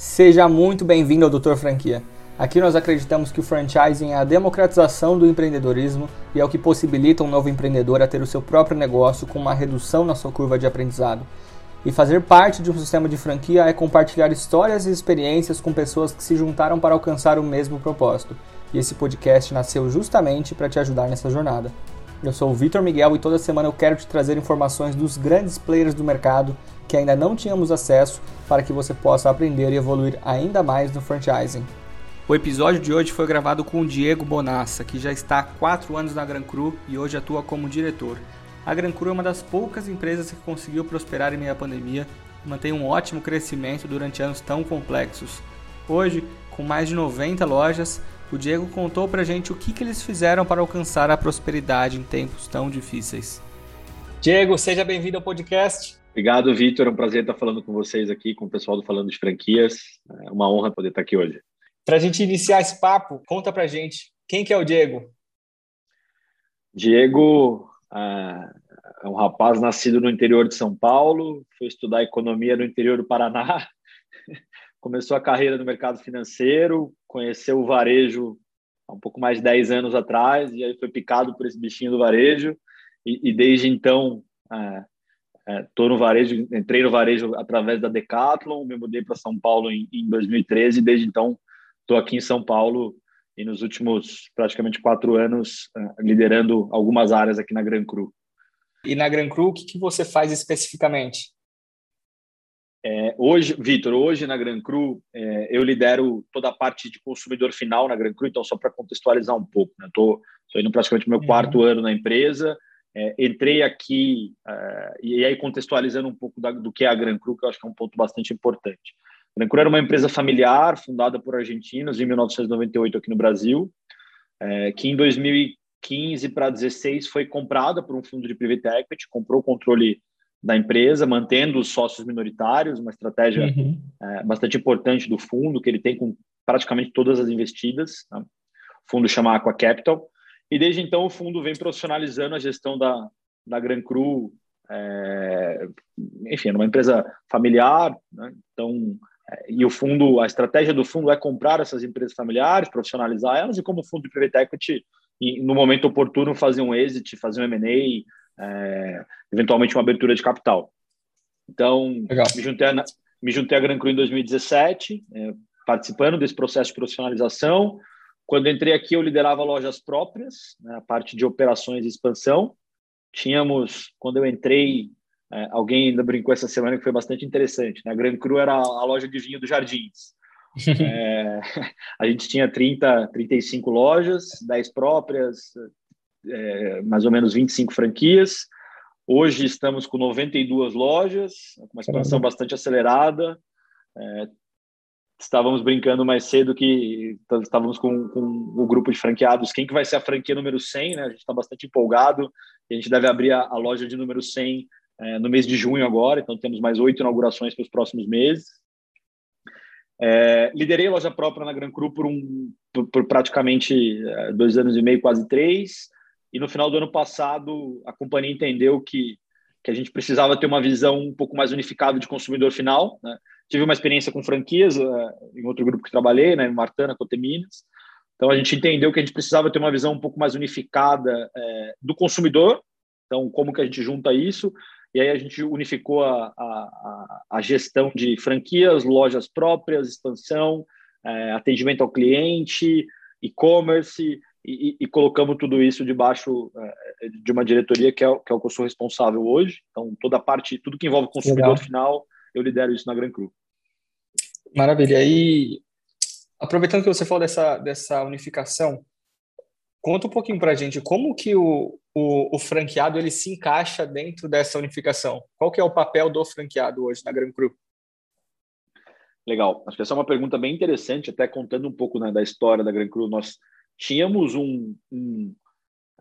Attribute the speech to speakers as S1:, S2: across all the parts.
S1: Seja muito bem-vindo ao Doutor Franquia. Aqui nós acreditamos que o franchising é a democratização do empreendedorismo e é o que possibilita um novo empreendedor a ter o seu próprio negócio com uma redução na sua curva de aprendizado. E fazer parte de um sistema de franquia é compartilhar histórias e experiências com pessoas que se juntaram para alcançar o mesmo propósito. E esse podcast nasceu justamente para te ajudar nessa jornada. Eu sou o Vitor Miguel e toda semana eu quero te trazer informações dos grandes players do mercado que ainda não tínhamos acesso para que você possa aprender e evoluir ainda mais no franchising. O episódio de hoje foi gravado com o Diego Bonassa, que já está há 4 anos na Gran Cru e hoje atua como diretor. A Gran Cru é uma das poucas empresas que conseguiu prosperar em meio à pandemia e mantém um ótimo crescimento durante anos tão complexos. Hoje, com mais de 90 lojas, o Diego contou pra gente o que, que eles fizeram para alcançar a prosperidade em tempos tão difíceis. Diego, seja bem-vindo ao podcast.
S2: Obrigado, Vitor. É um prazer estar falando com vocês aqui, com o pessoal do Falando de Franquias. É uma honra poder estar aqui hoje.
S1: Para a gente iniciar esse papo, conta para gente quem que é o Diego.
S2: Diego é, é um rapaz nascido no interior de São Paulo, foi estudar economia no interior do Paraná, começou a carreira no mercado financeiro, conheceu o varejo há um pouco mais de 10 anos atrás, e aí foi picado por esse bichinho do varejo, e, e desde então é, é, no varejo, entrei no varejo através da Decathlon, me mudei para São Paulo em, em 2013, e desde então estou aqui em São Paulo e nos últimos praticamente quatro anos uh, liderando algumas áreas aqui na Gran Cru.
S1: E na Gran Cru, o que, que você faz especificamente?
S2: É, hoje, Vitor, hoje na Gran Cru, é, eu lidero toda a parte de consumidor final na Gran Cru, então só para contextualizar um pouco, estou né? indo praticamente meu uhum. quarto ano na empresa, é, entrei aqui, é, e aí contextualizando um pouco da, do que é a Gran Cru, que eu acho que é um ponto bastante importante. A Nancur era uma empresa familiar fundada por argentinos em 1998 aqui no Brasil, é, que em 2015 para 2016 foi comprada por um fundo de private equity, comprou o controle da empresa, mantendo os sócios minoritários, uma estratégia uhum. é, bastante importante do fundo, que ele tem com praticamente todas as investidas. Né? O fundo chama Aqua Capital. E desde então o fundo vem profissionalizando a gestão da, da Gran Cru, é, enfim, é uma empresa familiar, né? então e o fundo, a estratégia do fundo é comprar essas empresas familiares, profissionalizar elas, e como fundo de private equity, no momento oportuno, fazer um exit, fazer um M&A, é, eventualmente uma abertura de capital. Então, me juntei, a, me juntei a Gran Cru em 2017, é, participando desse processo de profissionalização. Quando entrei aqui, eu liderava lojas próprias, né, a parte de operações e expansão. Tínhamos, quando eu entrei, é, alguém ainda brincou essa semana que foi bastante interessante. Né? A Gran Cru era a loja de vinho dos Jardins. é, a gente tinha 30, 35 lojas, 10 próprias, é, mais ou menos 25 franquias. Hoje estamos com 92 lojas, com uma expansão bastante acelerada. É, estávamos brincando mais cedo que estávamos com, com o grupo de franqueados. Quem que vai ser a franquia número 100? Né? A gente está bastante empolgado. A gente deve abrir a, a loja de número 100 é, no mês de junho agora, então temos mais oito inaugurações para os próximos meses. É, liderei a loja própria na Gran Cru por, um, por, por praticamente é, dois anos e meio, quase três, e no final do ano passado a companhia entendeu que, que a gente precisava ter uma visão um pouco mais unificada de consumidor final. Né? Tive uma experiência com franquias é, em outro grupo que trabalhei, né, em Martana, Coteminas, então a gente entendeu que a gente precisava ter uma visão um pouco mais unificada é, do consumidor, então como que a gente junta isso, e aí a gente unificou a, a, a gestão de franquias, lojas próprias, expansão, é, atendimento ao cliente, e-commerce, e, e, colocamos tudo isso debaixo é, de uma diretoria que é, que é o que eu sou responsável hoje. Então, toda a parte, tudo que envolve consumidor Legal. final, eu lidero isso na Gran Cru.
S1: Maravilha. E aproveitando que você falou dessa, dessa unificação, conta um pouquinho para a gente como que o, o, o, franqueado ele se encaixa dentro dessa unificação? Qual que é o papel do franqueado hoje na Gran Cru?
S2: Legal. Acho que essa é uma pergunta bem interessante, até contando um pouco né, da história da Gran Cru. Nós tínhamos um, um,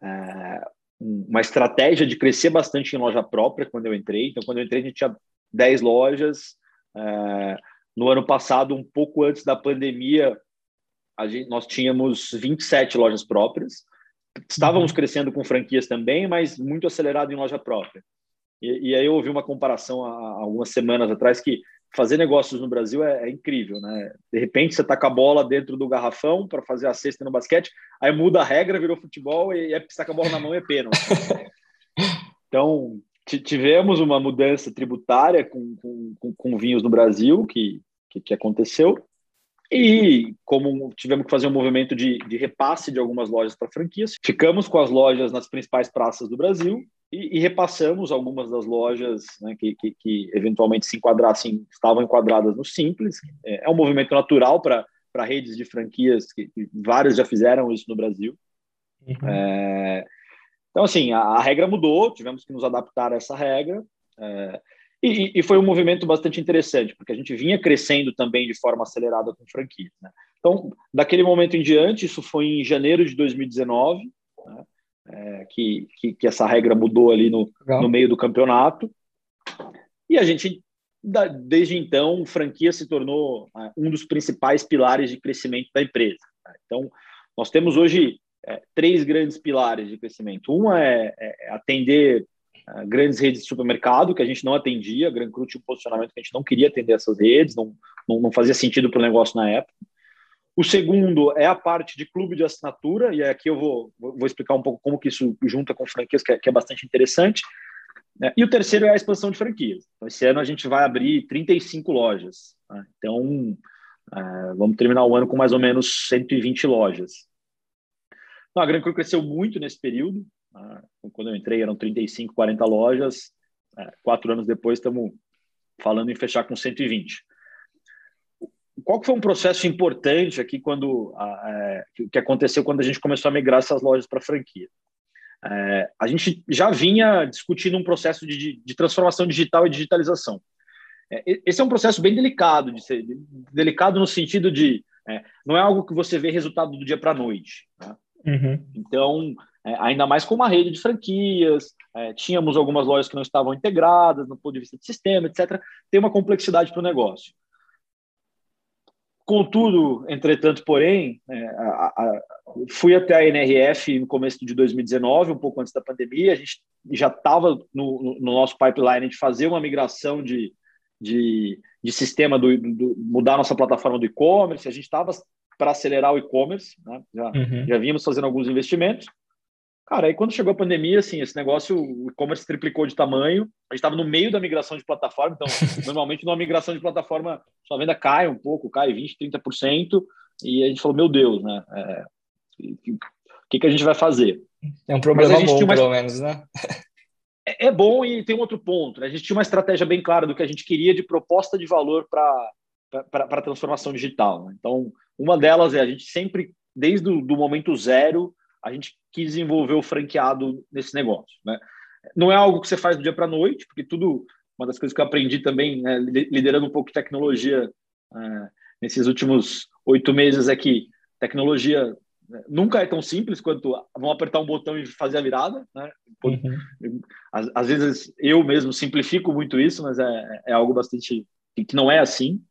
S2: é, uma estratégia de crescer bastante em loja própria quando eu entrei. Então, quando eu entrei, a gente tinha 10 lojas. É, no ano passado, um pouco antes da pandemia, gente, nós tínhamos 27 lojas próprias. Estávamos uhum. crescendo com franquias também, mas muito acelerado em loja própria. E, e aí eu ouvi uma comparação há, há algumas semanas atrás que fazer negócios no Brasil é, é, incrível, né? De repente você taca a bola dentro do garrafão para fazer a cesta no basquete, aí muda a regra, virou futebol e é saca a bola na mão e é pênalti. então, tivemos uma mudança tributária com, com, com, vinhos no Brasil que, que, que, aconteceu e como tivemos que fazer um movimento de, de repasse de algumas lojas para franquias, ficamos com as lojas nas principais praças do Brasil e, e repassamos algumas das lojas né, que, que, que, eventualmente se enquadrassem, estavam enquadradas no Simples. É, é um movimento natural para redes de franquias, que, que várias já fizeram isso no Brasil. Uhum. É, então, assim, a, a, regra mudou, tivemos que nos adaptar a essa regra. É, e, e, foi um movimento bastante interessante, porque a gente vinha crescendo também de forma acelerada com franquias. Né? Então, daquele momento em diante, isso foi em janeiro de 2019, né? é, que, que, que, essa regra mudou ali no, no meio do campeonato. E a gente, desde então, franquia se tornou é, um dos principais pilares de crescimento da empresa. Né? Então, nós temos hoje é, três grandes pilares de crescimento. Uma é, é atender é, grandes redes de supermercado, que a gente não atendia, a Gran Cru tinha um posicionamento que a gente não queria atender essas redes, não, não, não fazia sentido para o negócio na época. O segundo é a parte de clube de assinatura, e aqui eu vou, vou explicar um pouco como que isso junta com franquias, que é, que é bastante interessante. Né? E o terceiro é a expansão de franquias. Então, esse ano a gente vai abrir 35 lojas. Né? Então, é, vamos terminar o ano com mais ou menos 120 lojas. Então, a Gran Cru cresceu muito nesse período. Né? Quando eu entrei, eram 35, 40 lojas. É, quatro anos depois, estamos falando em fechar com 120 qual foi um processo importante aqui quando é, que aconteceu quando a gente começou a migrar essas lojas para franquia? É, a gente já vinha discutindo um processo de, de transformação digital e digitalização. É, esse é um processo bem delicado, de ser, delicado no sentido de é, não é algo que você vê resultado do dia para a noite. Né? Uhum. Então, é, ainda mais com uma rede de franquias, é, tínhamos algumas lojas que não estavam integradas, no ponto de vista de sistema, etc. Tem uma complexidade para o negócio. Contudo, entretanto, porém, é, a, a, fui até a NRF no começo de 2019, um pouco antes da pandemia. A gente já estava no, no, nosso pipeline de fazer uma migração de, de, de sistema, do, do, mudar nossa plataforma do e-commerce. A gente estava para acelerar o e-commerce, né? já, uhum. já vínhamos fazendo alguns investimentos. Cara, aí quando chegou a pandemia, assim, esse negócio, o e-commerce triplicou de tamanho. A gente estava no meio da migração de plataforma, então, normalmente numa migração de plataforma, sua venda cai um pouco, cai 20%, 30%, e a gente falou, meu Deus, né? É, o que, que a gente vai fazer?
S1: É um problema bom, pelo menos, né?
S2: É, é, bom e tem um outro ponto. Né? A gente tinha uma estratégia bem clara do que a gente queria de proposta de valor para a transformação digital. Né? Então, uma delas é a gente sempre, desde o do momento zero, a gente quis desenvolver o franqueado nesse negócio. Né? Não é algo que você faz do dia para a noite, porque tudo, uma das coisas que eu aprendi também, né, liderando um pouco de tecnologia é, nesses últimos oito meses, é que tecnologia né, nunca é tão simples quanto vão apertar um botão e fazer a virada. Né? Uhum. Às, às, vezes eu mesmo simplifico muito isso, mas é, é algo bastante que não é assim.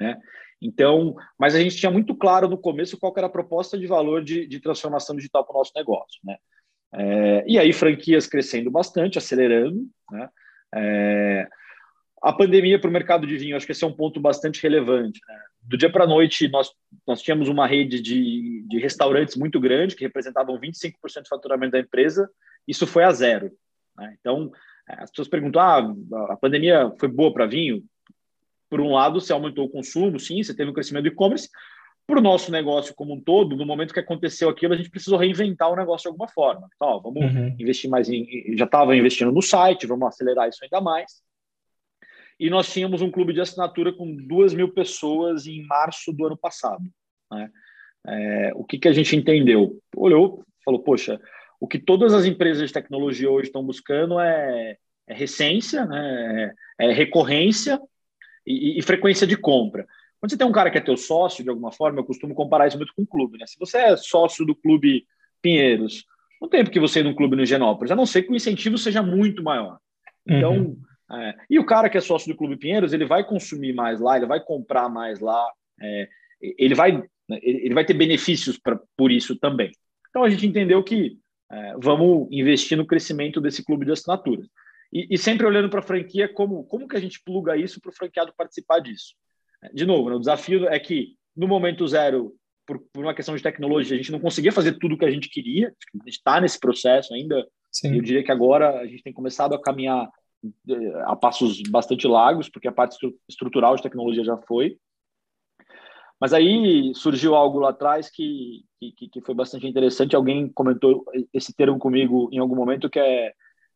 S2: Né? Então, mas a gente tinha muito claro no começo qual era a proposta de valor de, de transformação digital para o nosso negócio, né? É, e aí franquias crescendo bastante, acelerando, né? É, a pandemia para o mercado de vinho, acho que esse é um ponto bastante relevante. Né? Do dia para a noite, nós, nós tínhamos uma rede de, de restaurantes muito grande, que representavam 25% do faturamento da empresa, isso foi a zero. Né? Então, as pessoas perguntam: ah, a pandemia foi boa para vinho? Por um lado, você aumentou o consumo, sim, você teve o crescimento do e-commerce. Para o nosso negócio como um todo, no momento que aconteceu aquilo, a gente precisou reinventar o negócio de alguma forma. Então, ó, vamos uhum. investir mais em. Já estava investindo no site, vamos acelerar isso ainda mais. E nós tínhamos um clube de assinatura com duas mil pessoas em março do ano passado. Né? É, o que, que a gente entendeu? Olhou, falou, poxa, o que todas as empresas de tecnologia hoje estão buscando é, é recência, né? é, é recorrência e, e, frequência de compra. Quando você tem um cara que é teu sócio, de alguma forma, eu costumo comparar isso muito com o clube. Né? Se você é sócio do clube Pinheiros, não tem porque você ir num clube no Genópolis, a não ser que o incentivo seja muito maior. Então, uhum. é, e o cara que é sócio do clube Pinheiros, ele vai consumir mais lá, ele vai comprar mais lá, é, ele, vai, ele vai ter benefícios pra, por isso também. Então, a gente entendeu que é, vamos investir no crescimento desse clube de assinaturas. E, e sempre olhando para a franquia como, como que a gente pluga isso para o franqueado participar disso. De novo, né, o desafio é que no momento zero, por, por, uma questão de tecnologia, a gente não conseguia fazer tudo o que a gente queria, a gente está nesse processo ainda. Sim. Eu diria que agora a gente tem começado a caminhar eh, a passos bastante largos, porque a parte estrutural de tecnologia já foi. Mas aí surgiu algo lá atrás que, que, que foi bastante interessante. Alguém comentou esse termo comigo em algum momento, que é,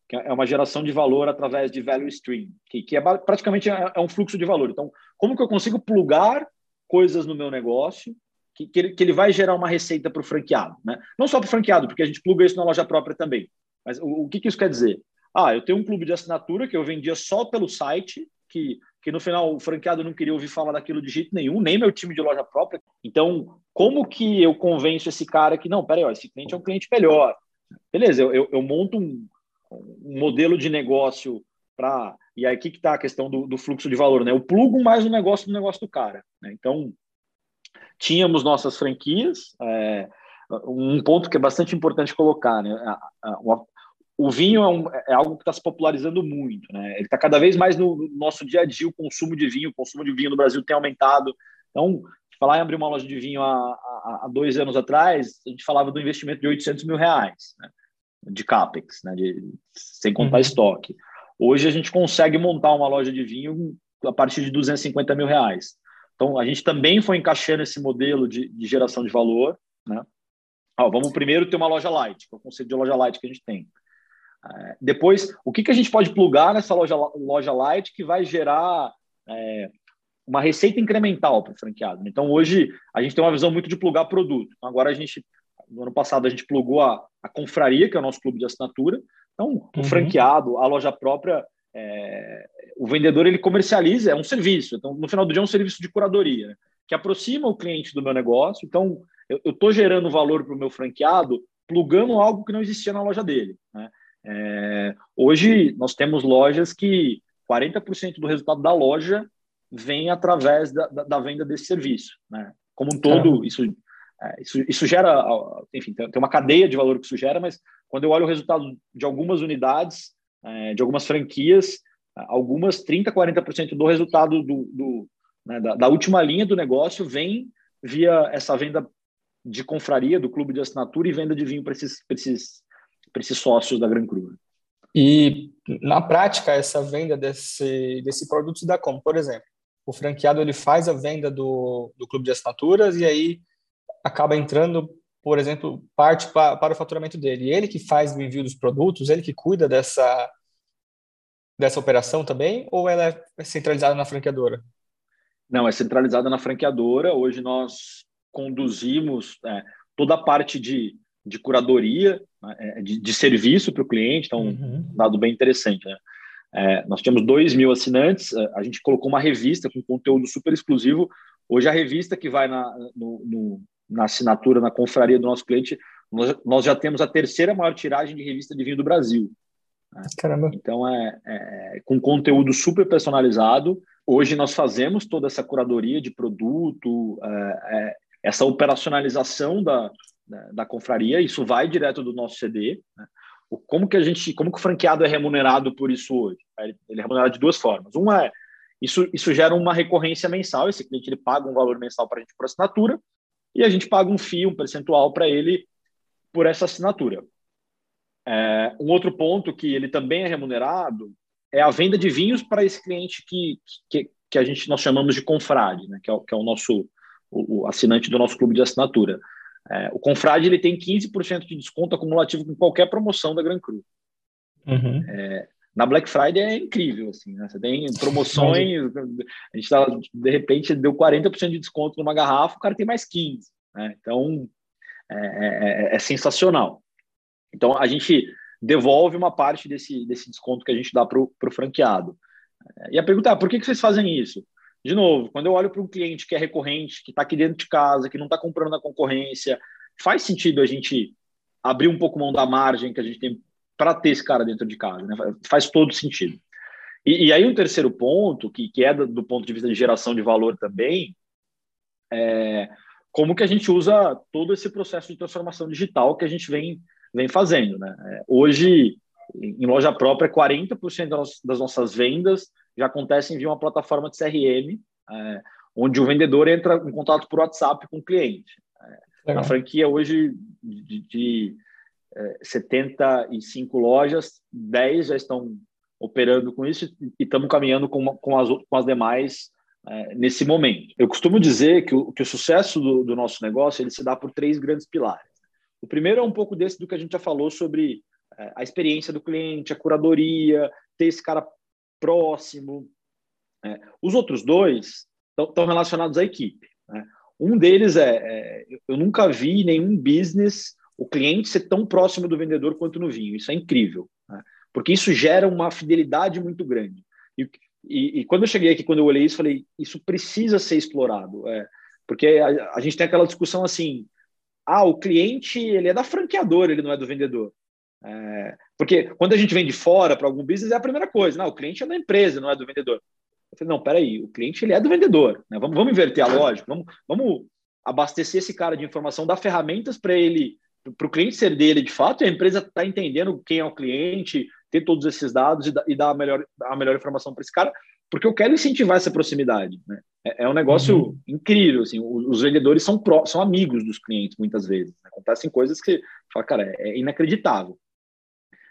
S2: que é uma geração de valor através de value stream, que, que é praticamente é, é um fluxo de valor. Então, como que eu consigo plugar coisas no meu negócio que, que, ele, que ele vai gerar uma receita para o franqueado? Né? Não só para o franqueado, porque a gente pluga isso na loja própria também. Mas o, o que, que isso quer dizer? Ah, eu tenho um clube de assinatura que eu vendia só pelo site, que que no final o franqueado não queria ouvir falar daquilo de jeito nenhum, nem meu time de loja própria. Então, como que eu convenço esse cara que, não, peraí, ó, esse cliente é um cliente melhor? Beleza, eu, eu, eu monto um, um, modelo de negócio para. E aí, que está a questão do, do, fluxo de valor, né? Eu plugo mais o negócio do negócio do cara. Né? Então, tínhamos nossas franquias. É, um ponto que é bastante importante colocar, né? O vinho é, um, é algo que está se popularizando muito, né? Ele está cada vez mais no nosso dia a dia, o consumo de vinho, o consumo de vinho no Brasil tem aumentado. Então, falar em abrir uma loja de vinho há, há, há dois anos atrás, a gente falava do investimento de 800 mil reais, né? De capex, né? De, sem contar uhum. estoque. Hoje a gente consegue montar uma loja de vinho a partir de 250 mil reais. Então, a gente também foi encaixando esse modelo de, de geração de valor, né? Ah, vamos primeiro ter uma loja light, que é o conceito de loja light que a gente tem. É, depois, o que, que a gente pode plugar nessa loja, loja light que vai gerar é, uma receita incremental para o franqueado? Então, hoje, a gente tem uma visão muito de plugar produto. Então, agora, a gente, no ano passado, a gente plugou a, a Confraria, que é o nosso clube de assinatura. Então, uhum. o franqueado, a loja própria, é, o vendedor, ele comercializa, é um serviço. Então, no final do dia, é um serviço de curadoria, né? que aproxima o cliente do meu negócio. Então, eu estou gerando valor para o meu franqueado plugando algo que não existia na loja dele. Né? É, hoje, nós temos lojas que 40% do resultado da loja vem através da, da, da venda desse serviço. Né? Como um todo, isso, isso, isso gera, enfim, tem uma cadeia de valor que isso gera, mas quando eu olho o resultado de algumas unidades, é, de algumas franquias, algumas 30%, 40% do resultado do, do né, da, da última linha do negócio vem via essa venda de confraria, do clube de assinatura e venda de vinho para esses, esses esses sócios da Gran Cru.
S1: E na prática essa venda desse desse produto se dá como, por exemplo, o franqueado ele faz a venda do, do clube de assinaturas e aí acaba entrando, por exemplo, parte para, para o faturamento dele. E ele que faz o envio dos produtos, ele que cuida dessa dessa operação também, ou ela é centralizada na franqueadora?
S2: Não, é centralizada na franqueadora. Hoje nós conduzimos é, toda a parte de de curadoria, né, é, de, de, serviço para o cliente, então, uhum. um dado bem interessante. Né? É, nós temos 2 mil assinantes, é, a gente colocou uma revista com conteúdo super exclusivo. Hoje, a revista que vai na, no, no, na assinatura, na confraria do nosso cliente, nós, nós, já temos a terceira maior tiragem de revista de vinho do Brasil. Né? Caramba. Então, é, é, com conteúdo super personalizado. Hoje, nós fazemos toda essa curadoria de produto, é, é essa operacionalização da, né, da confraria, isso vai direto do nosso CD. Né? Como que a gente, como que o franqueado é remunerado por isso hoje? Ele é remunerado de duas formas. Uma é isso, isso gera uma recorrência mensal. Esse cliente ele paga um valor mensal para a gente por assinatura e a gente paga um FII, um percentual para ele por essa assinatura. É, um outro ponto que ele também é remunerado é a venda de vinhos para esse cliente que, que, que, a gente nós chamamos de confrade, né? que, é, que é o nosso o, o assinante do nosso clube de assinatura. É, o Confrade ele tem 15% de desconto acumulativo com qualquer promoção da Gran Cru. Uhum. É, na Black Friday é incrível, assim, né? Você tem promoções, a gente tá, de repente deu 40% de desconto numa garrafa, o cara tem mais 15%. Né? Então, é, é, é, é, sensacional. Então, a gente devolve uma parte desse, desse desconto que a gente dá para o franqueado. E a pergunta é, por que, que vocês fazem isso? de novo, quando eu olho para um cliente que é recorrente, que está aqui dentro de casa, que não está comprando na concorrência, faz sentido a gente abrir um pouco mão da margem que a gente tem para ter esse cara dentro de casa, né? Faz todo sentido. E, e aí um terceiro ponto, que, que é do, do, ponto de vista de geração de valor também, é como que a gente usa todo esse processo de transformação digital que a gente vem, vem fazendo, né? É, hoje, em loja própria, 40% das nossas vendas já acontecem via uma plataforma de CRM, é, onde o vendedor entra em contato por WhatsApp com o cliente. É, a franquia hoje de, de 75 lojas, 10 já estão operando com isso e estamos caminhando com, com, as, com as demais é, nesse momento. Eu costumo dizer que o, que o sucesso do, do, nosso negócio ele se dá por três grandes pilares. O primeiro é um pouco desse do que a gente já falou sobre é, a experiência do cliente, a curadoria, ter esse cara próximo. É, os outros dois estão relacionados à equipe. Né? Um deles é, é, eu nunca vi nenhum business o cliente ser tão próximo do vendedor quanto no vinho. Isso é incrível, né? porque isso gera uma fidelidade muito grande. E, e, e, quando eu cheguei aqui, quando eu olhei isso, falei, isso precisa ser explorado. É, porque a, a, gente tem aquela discussão assim, ah, o cliente ele é da franqueadora, ele não é do vendedor. É, porque quando a gente vem de fora para algum business, é a primeira coisa, não, o cliente é da empresa, não é do vendedor. Eu falei, não, peraí, o cliente ele é do vendedor, né? vamos, vamos inverter a lógica, vamos, vamos abastecer esse cara de informação, dar ferramentas para ele, para o cliente ser dele de fato, e a empresa está entendendo quem é o cliente, ter todos esses dados e, e dar a melhor, a melhor informação para esse cara, porque eu quero incentivar essa proximidade. Né? É, é, um negócio uhum. incrível. Assim, os, os vendedores são, pró, são amigos dos clientes, muitas vezes. Né? Acontecem coisas que fala, cara, é, é inacreditável.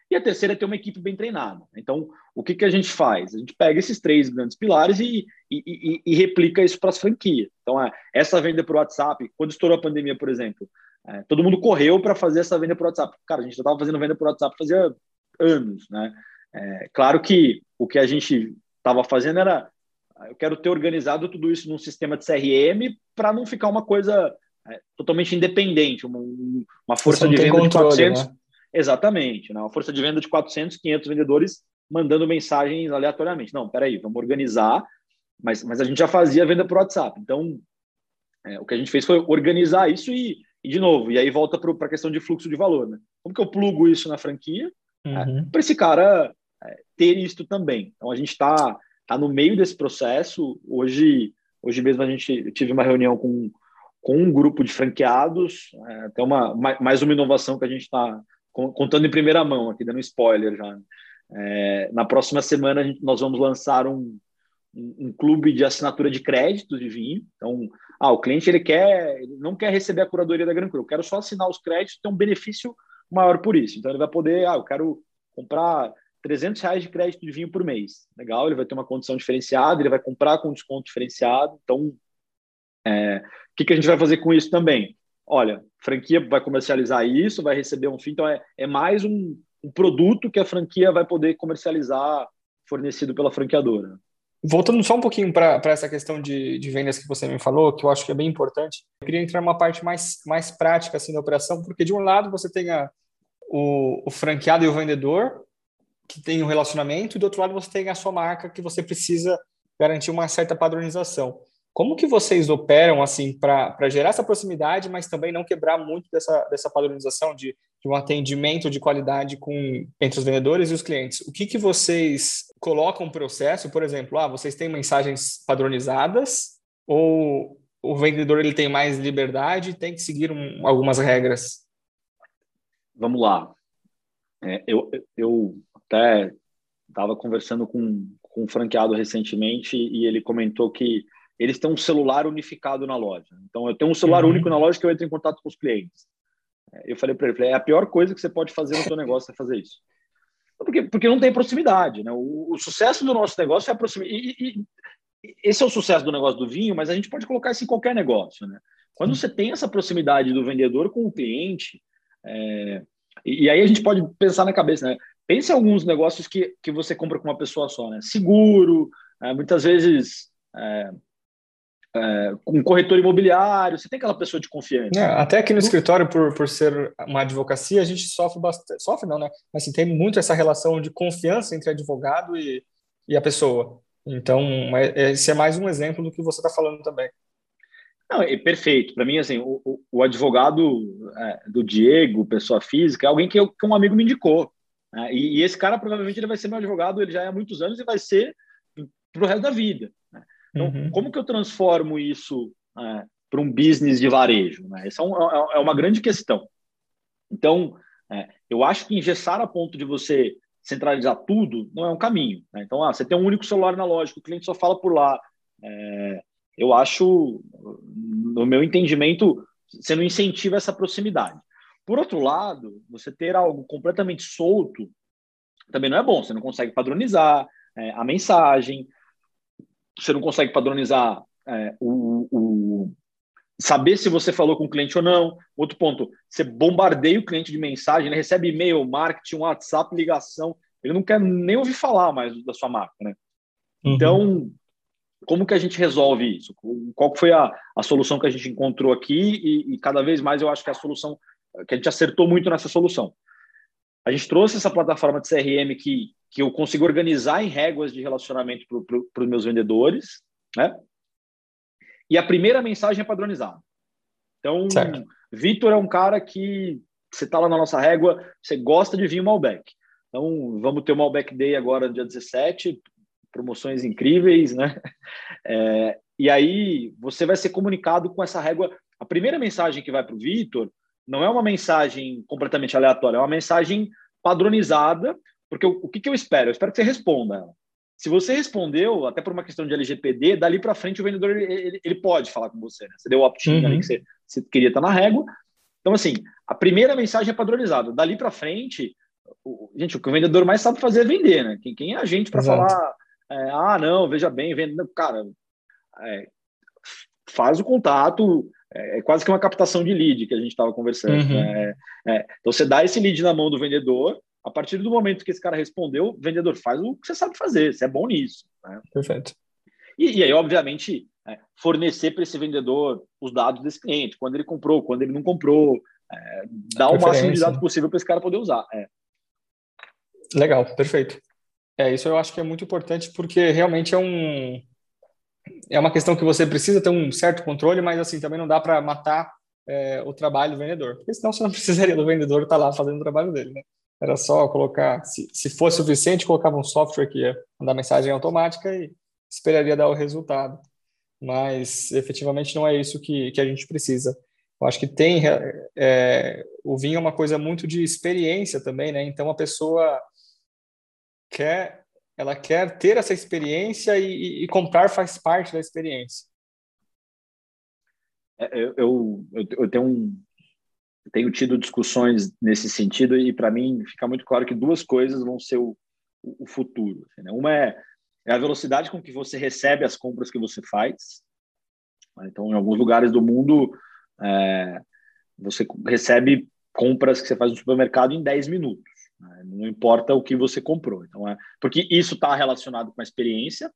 S2: E a terceira é ter uma equipe bem treinada. Então, o que, que a gente faz? A gente pega esses três grandes pilares e, e, e, e replica isso para as franquias. Então, é, essa venda por WhatsApp, quando estourou a pandemia, por exemplo, é, todo mundo correu para fazer essa venda por WhatsApp. Cara, a gente já estava fazendo venda por WhatsApp fazia anos, né? É, claro que o que a gente estava fazendo era eu quero ter organizado tudo isso num sistema de CRM para não ficar uma coisa é, totalmente independente, uma, uma força de venda controle, de 400. Né? Exatamente, né? uma força de venda de 400, 500 vendedores mandando mensagens aleatoriamente. Não, peraí, vamos organizar, mas, mas a gente já fazia venda por WhatsApp. Então, é, o que a gente fez foi organizar isso e, e de novo, e aí volta para a questão de fluxo de valor. Né? Como que eu plugo isso na franquia? uhum. é, para esse cara é, ter isto também. Então a gente está tá no meio desse processo. Hoje, hoje mesmo a gente tive uma reunião com, com um grupo de franqueados, é, até uma mais uma inovação que a gente está contando em primeira mão aqui, dando spoiler já. É, na próxima semana gente, nós vamos lançar um, um, clube de assinatura de créditos de vinho. Então, ah, o cliente ele quer, ele não quer receber a curadoria da Gran Cru, eu quero só assinar os créditos, ter um benefício maior por isso. Então ele vai poder, ah, eu quero comprar 300 reais de crédito de vinho por mês. Legal, ele vai ter uma condição diferenciada, ele vai comprar com desconto diferenciado. Então, é, o que, que a gente vai fazer com isso também? Olha, franquia vai comercializar isso, vai receber um fim, então é, é mais um, um produto que a franquia vai poder comercializar fornecido pela franqueadora.
S1: Voltando só um pouquinho para essa questão de, de, vendas que você me falou, que eu acho que é bem importante, eu queria entrar numa parte mais, mais prática assim, da operação, porque de um lado você tem a, o, o franqueado e o vendedor, que tem um relacionamento, e do outro lado você tem a sua marca, que você precisa garantir uma certa padronização. Como que vocês operam assim para gerar essa proximidade, mas também não quebrar muito dessa, dessa padronização de, de um atendimento de qualidade com, entre os vendedores e os clientes? O que, que vocês colocam no processo? Por exemplo, ah, vocês têm mensagens padronizadas ou o vendedor ele tem mais liberdade e tem que seguir um, algumas regras?
S2: Vamos lá. É, eu, eu até estava conversando com, com um franqueado recentemente e ele comentou que eles têm um celular unificado na loja. Então, eu tenho um celular uhum. único na loja que eu entro em contato com os clientes. Eu falei para ele, é a pior coisa que você pode fazer no seu negócio é fazer isso. Porque, porque não tem proximidade. Né? O, o sucesso do nosso negócio é a proximidade. E, e, esse é o sucesso do negócio do vinho, mas a gente pode colocar isso em qualquer negócio. Né? Quando você tem essa proximidade do vendedor com o cliente, é, e, e, aí a gente pode pensar na cabeça, né? Pense em alguns negócios que, que você compra com uma pessoa só, né? Seguro, é, muitas vezes é, é, um corretor imobiliário, você tem aquela pessoa de confiança.
S1: É, até aqui no escritório, por, por ser uma advocacia, a gente sofre bastante, sofre não, né? Mas assim, tem muito essa relação de confiança entre advogado e, e a pessoa. Então, esse é mais um exemplo do que você está falando também.
S2: Não, é perfeito. Para mim, assim, o, o, o advogado é, do Diego, pessoa física, é alguém que, eu, que um amigo me indicou. Né? E, e, esse cara provavelmente ele vai ser meu advogado, ele já é há muitos anos e vai ser para o resto da vida. Então, uhum. como que eu transformo isso é, para um business de varejo? Né? Essa é, um, é, é uma grande questão. Então, é, eu acho que engessar a ponto de você centralizar tudo não é um caminho. Né? Então, ah, você tem um único celular analógico, o cliente só fala por lá. É, eu acho, no meu entendimento, você não incentiva essa proximidade. Por outro lado, você ter algo completamente solto também não é bom. Você não consegue padronizar é, a mensagem, você não consegue padronizar é, o, o, saber se você falou com o cliente ou não. Outro ponto, você bombardeia o cliente de mensagem, ele recebe e-mail, marketing, WhatsApp, ligação, ele não quer nem ouvir falar mais da sua marca, né? Uhum. Então, como que a gente resolve isso? Qual foi a, a solução que a gente encontrou aqui? E, e, cada vez mais eu acho que a solução, que a gente acertou muito nessa solução. A gente trouxe essa plataforma de CRM que, que eu consigo organizar em réguas de relacionamento para os meus vendedores, né? E a primeira mensagem é padronizada. Então, Vitor é um cara que você está lá na nossa régua, você gosta de vinho Malbec. Então, vamos ter o Malbec Day agora no dia 17, promoções incríveis, né? É, e aí você vai ser comunicado com essa régua. A primeira mensagem que vai para o Vitor não é uma mensagem completamente aleatória, é uma mensagem padronizada, porque o, o que, que eu espero? Eu espero que você responda ela. Se você respondeu, até por uma questão de LGPD, dali para frente o vendedor ele, ele, pode falar com você. Né? Você deu o opt-in uhum. ali que você, você queria estar na régua. Então, assim, a primeira mensagem é padronizada. Dali para frente, o, gente, o que o vendedor mais sabe fazer é vender, né? Quem, quem é a gente para falar, é, ah, não, veja bem, vende. Cara, é, faz o contato, é, é, quase que uma captação de lead que a gente estava conversando. Uhum. Né? É, então, você dá esse lead na mão do vendedor, a partir do momento que esse cara respondeu, o vendedor faz o que você sabe fazer, você é bom nisso. Né?
S1: Perfeito.
S2: E, e aí, obviamente, é, fornecer para esse vendedor os dados desse cliente, quando ele comprou, quando ele não comprou, é, dar o máximo de dados possível para esse cara poder usar. É.
S1: Legal, perfeito. É, isso eu acho que é muito importante porque realmente é um é uma questão que você precisa ter um certo controle, mas assim também não dá para matar é, o trabalho do vendedor, porque senão você não precisaria do vendedor estar tá lá fazendo o trabalho dele, né? Era só colocar, se, se fosse suficiente, colocava um software que ia mandar mensagem automática e esperaria dar o resultado. Mas efetivamente não é isso que, que a gente precisa. Eu acho que tem é, o vinho é uma coisa muito de experiência também, né? Então a pessoa quer ela quer ter essa experiência e, e comprar faz parte da experiência.
S2: É, eu, eu, eu, tenho, um, tenho tido discussões nesse sentido e para mim fica muito claro que duas coisas vão ser o, o futuro. Assim, né? Uma é, é, a velocidade com que você recebe as compras que você faz. Então, em alguns lugares do mundo, é, você recebe compras que você faz no supermercado em 10 minutos. Né? Não importa o que você comprou. Então, é, porque isso está relacionado com a experiência.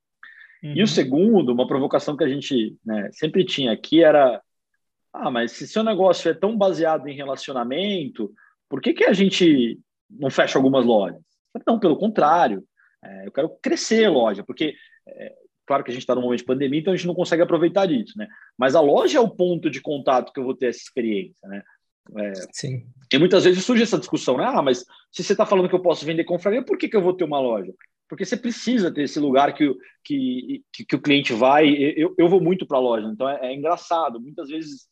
S2: Uhum. E o uhum. segundo, uma provocação que a gente né, sempre tinha aqui era: ah, mas se seu negócio é tão baseado em relacionamento, por que, que a gente não fecha algumas lojas? Não, pelo contrário. É, eu quero crescer a loja, porque é, claro que a gente está num momento de pandemia, então a gente não consegue aproveitar disso, né? Mas a loja é o ponto de contato que eu vou ter essa experiência, né?
S1: É, Sim.
S2: E muitas vezes surge essa discussão, né? Ah, mas se você está falando que eu posso vender confraria, por que, que eu vou ter uma loja? Porque você precisa ter esse lugar que, que, que, que o cliente vai. Eu, eu vou muito para a loja, então é, é, engraçado. Muitas vezes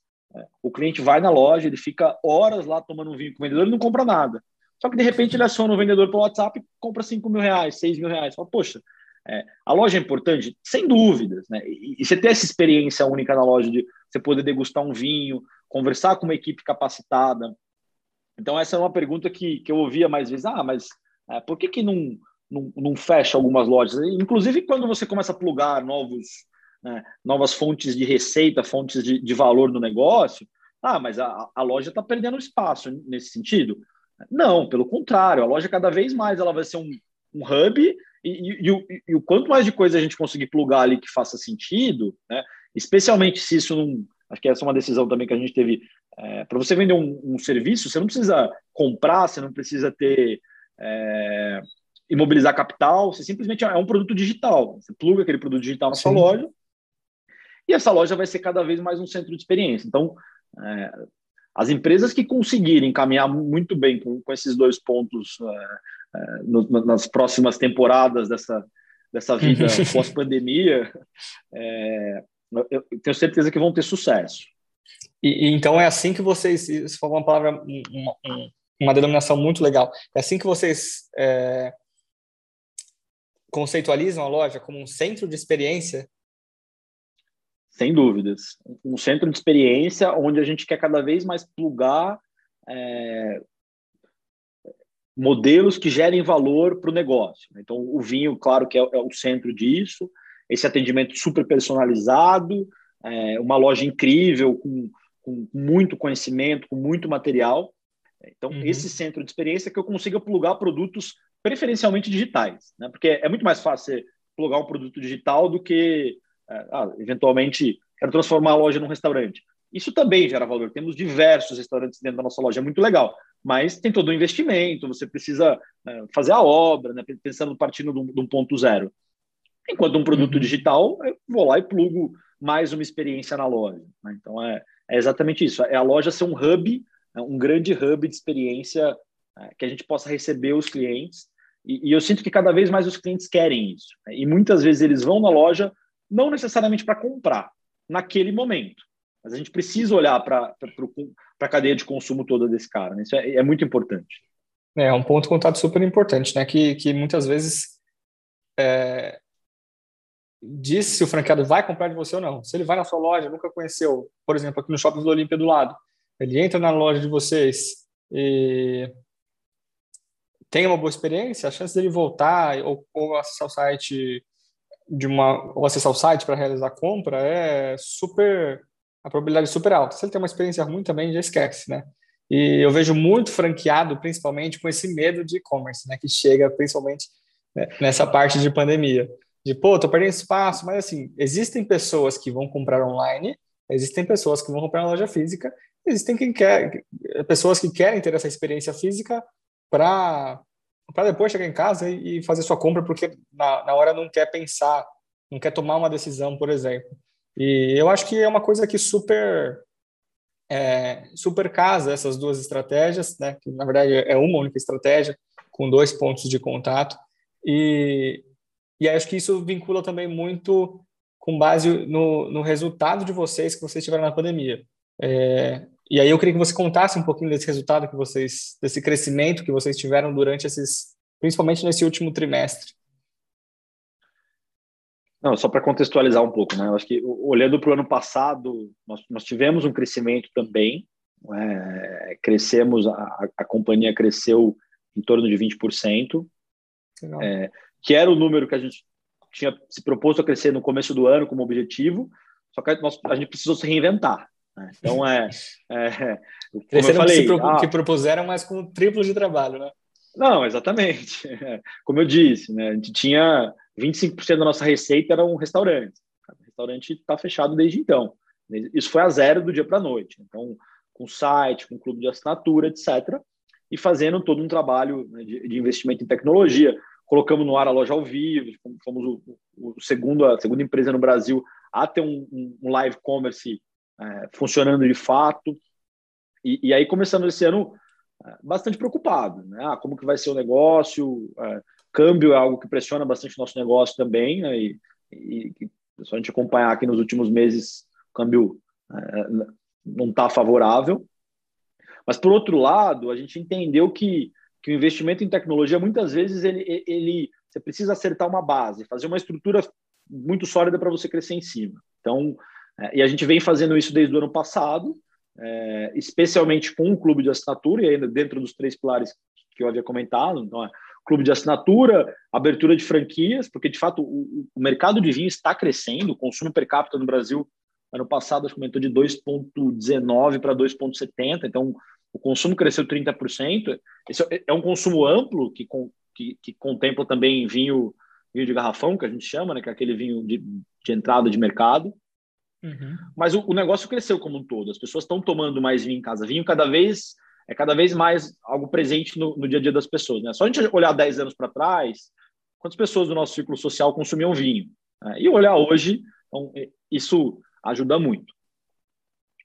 S2: o cliente vai na loja, ele fica horas lá tomando um vinho com o vendedor e não compra nada. Só que de repente ele aciona o vendedor pelo WhatsApp e compra 5 mil reais, 6 mil reais. Fala, poxa, é, a loja é importante? Sem dúvidas. Né? E, e, você ter essa experiência única na loja de você poder degustar um vinho, conversar com uma equipe capacitada. Então, essa é uma pergunta que, que eu ouvia mais vezes. Ah, mas é, por que, que não, não, não fecha algumas lojas? Inclusive, quando você começa a plugar novos, né, novas fontes de receita, fontes de, de valor no negócio, ah, mas a, a loja está perdendo espaço nesse sentido. Não, pelo contrário, a loja cada vez mais ela vai ser um, um hub e, e, e, o, e, o, quanto mais de coisa a gente conseguir plugar ali que faça sentido, né, especialmente se isso não, Acho que essa é uma decisão também que a gente teve. É, para você vender um, um, serviço, você não precisa comprar, você não precisa ter é, imobilizar capital, você simplesmente é um produto digital. Você pluga aquele produto digital na Sim. sua loja e essa loja vai ser cada vez mais um centro de experiência. Então, é, as empresas que conseguirem caminhar muito bem com, com esses dois pontos é, é, no, nas próximas temporadas dessa, dessa vida pós-pandemia, é, eu tenho certeza que vão ter sucesso.
S1: E, e então é assim que vocês, isso foi uma palavra, uma, uma, denominação muito legal, é assim que vocês é, conceitualizam a loja como um centro de experiência?
S2: Sem dúvidas. Um centro de experiência onde a gente quer cada vez mais plugar é, modelos que gerem valor para o negócio. Então, o vinho, claro que é, é, o centro disso, esse atendimento super personalizado, é, uma loja incrível, com, com, muito conhecimento, com muito material. Então, uhum. esse centro de experiência é que eu consiga plugar produtos preferencialmente digitais, né? porque é muito mais fácil plugar um produto digital do que, ah, eventualmente, quero transformar a loja num restaurante. Isso também gera valor. Temos diversos restaurantes dentro da nossa loja, é muito legal mas tem todo o investimento, você precisa né, fazer a obra, né, pensando partindo de um, ponto zero. Enquanto um produto uhum. digital, eu vou lá e plugo mais uma experiência na loja. Né? Então, é, é, exatamente isso. É a loja ser um hub, né, um grande hub de experiência é, que a gente possa receber os clientes. E, e, eu sinto que cada vez mais os clientes querem isso. Né? E muitas vezes eles vão na loja não necessariamente para comprar, naquele momento. Mas a gente precisa olhar para a cadeia de consumo toda desse cara. Né? Isso é, é, muito importante.
S1: É um ponto de contato super importante, né? Que, que muitas vezes é, diz se o franqueado vai comprar de você ou não. Se ele vai na sua loja, nunca conheceu, por exemplo, aqui no Shopping do Olímpia do lado, ele entra na loja de vocês e tem uma boa experiência, a chance dele voltar ou, ou acessar o site de uma ou acessar o site para realizar a compra é super a probabilidade é super alta. Se ele tem uma experiência ruim também, já esquece, né? E eu vejo muito franqueado, principalmente com esse medo de e-commerce, né? Que chega principalmente né, nessa parte de pandemia. De, pô, tô perdendo espaço, mas assim, existem pessoas que vão comprar online, existem pessoas que vão comprar na loja física, existem quem quer, pessoas que querem ter essa experiência física para para depois chegar em casa e, fazer sua compra, porque na, na hora não quer pensar, não quer tomar uma decisão, por exemplo. E eu acho que é uma coisa que super é, super casa essas duas estratégias, né? Que na verdade é uma única estratégia com dois pontos de contato e e acho que isso vincula também muito com base no, no resultado de vocês que vocês tiveram na pandemia. É, e aí eu queria que você contasse um pouquinho desse resultado que vocês, desse crescimento que vocês tiveram durante esses, principalmente nesse último trimestre.
S2: Não, só para contextualizar um pouco, né? Eu acho que olhando para o ano passado, nós, nós, tivemos um crescimento também. É, crescemos, a, a, companhia cresceu em torno de 20%, é, que era o número que a gente tinha se proposto a crescer no começo do ano como objetivo, só que nós, a gente precisou se reinventar. Então, é. é
S1: como eu falei, que, pro, ah, que propuseram, mas com triplo de trabalho, né?
S2: Não, exatamente. Como eu disse, né? a gente tinha 25% da nossa receita era um restaurante. O restaurante está fechado desde então. Isso foi a zero do dia para a noite. Então, com site, com clube de assinatura, etc. E fazendo todo um trabalho né, de, de, investimento em tecnologia. Colocamos no ar a loja ao vivo, fomos o, o segundo, a segunda empresa no Brasil a ter um, um live commerce é, funcionando de fato. E, e, aí começamos esse ano é, bastante preocupado. Né? Ah, como que vai ser o negócio? É, Câmbio é algo que pressiona bastante o nosso negócio também, né? e, e, e só a gente acompanhar aqui nos últimos meses, o câmbio é, não está favorável. Mas, por outro lado, a gente entendeu que, que o investimento em tecnologia, muitas vezes, ele, ele, você precisa acertar uma base, fazer uma estrutura muito sólida para você crescer em cima. Então, e a gente vem fazendo isso desde o ano passado, é, especialmente com o clube de assinatura, e ainda dentro dos três pilares que eu havia comentado. Então, é clube de assinatura, abertura de franquias, porque de fato o, o mercado de vinho está crescendo, o consumo per capita no Brasil ano passado aumentou de 2,19 para 2,70, então o consumo cresceu 30%. Esse é, é um consumo amplo que, que, que contempla também vinho, vinho de garrafão, que a gente chama, né, que é aquele vinho de, de entrada de mercado. Uhum. Mas o, o, negócio cresceu como um todo. As pessoas estão tomando mais vinho em casa. Vinho cada vez é cada vez mais algo presente no, no dia a dia das pessoas. Né? Só a gente olhar 10 anos para trás, quantas pessoas do nosso círculo social consumiam vinho? Né? E olhar hoje, então, isso ajuda muito.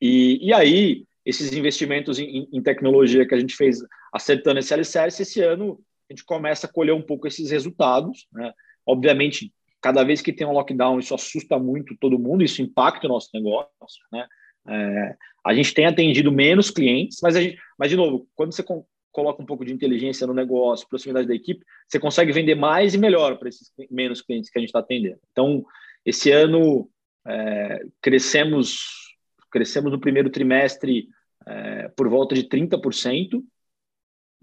S2: E, e aí, esses investimentos em, em, tecnologia que a gente fez acertando esse alicerce, esse ano a gente começa a colher um pouco esses resultados. Né? Obviamente, cada vez que tem um lockdown, isso assusta muito todo mundo, isso impacta o nosso negócio. Né? É, a gente tem atendido menos clientes, mas, gente, mas de novo, quando você coloca um pouco de inteligência no negócio, proximidade da equipe, você consegue vender mais e melhor para esses menos clientes que a gente está atendendo. Então, esse ano é, crescemos, crescemos no primeiro trimestre é, por volta de 30%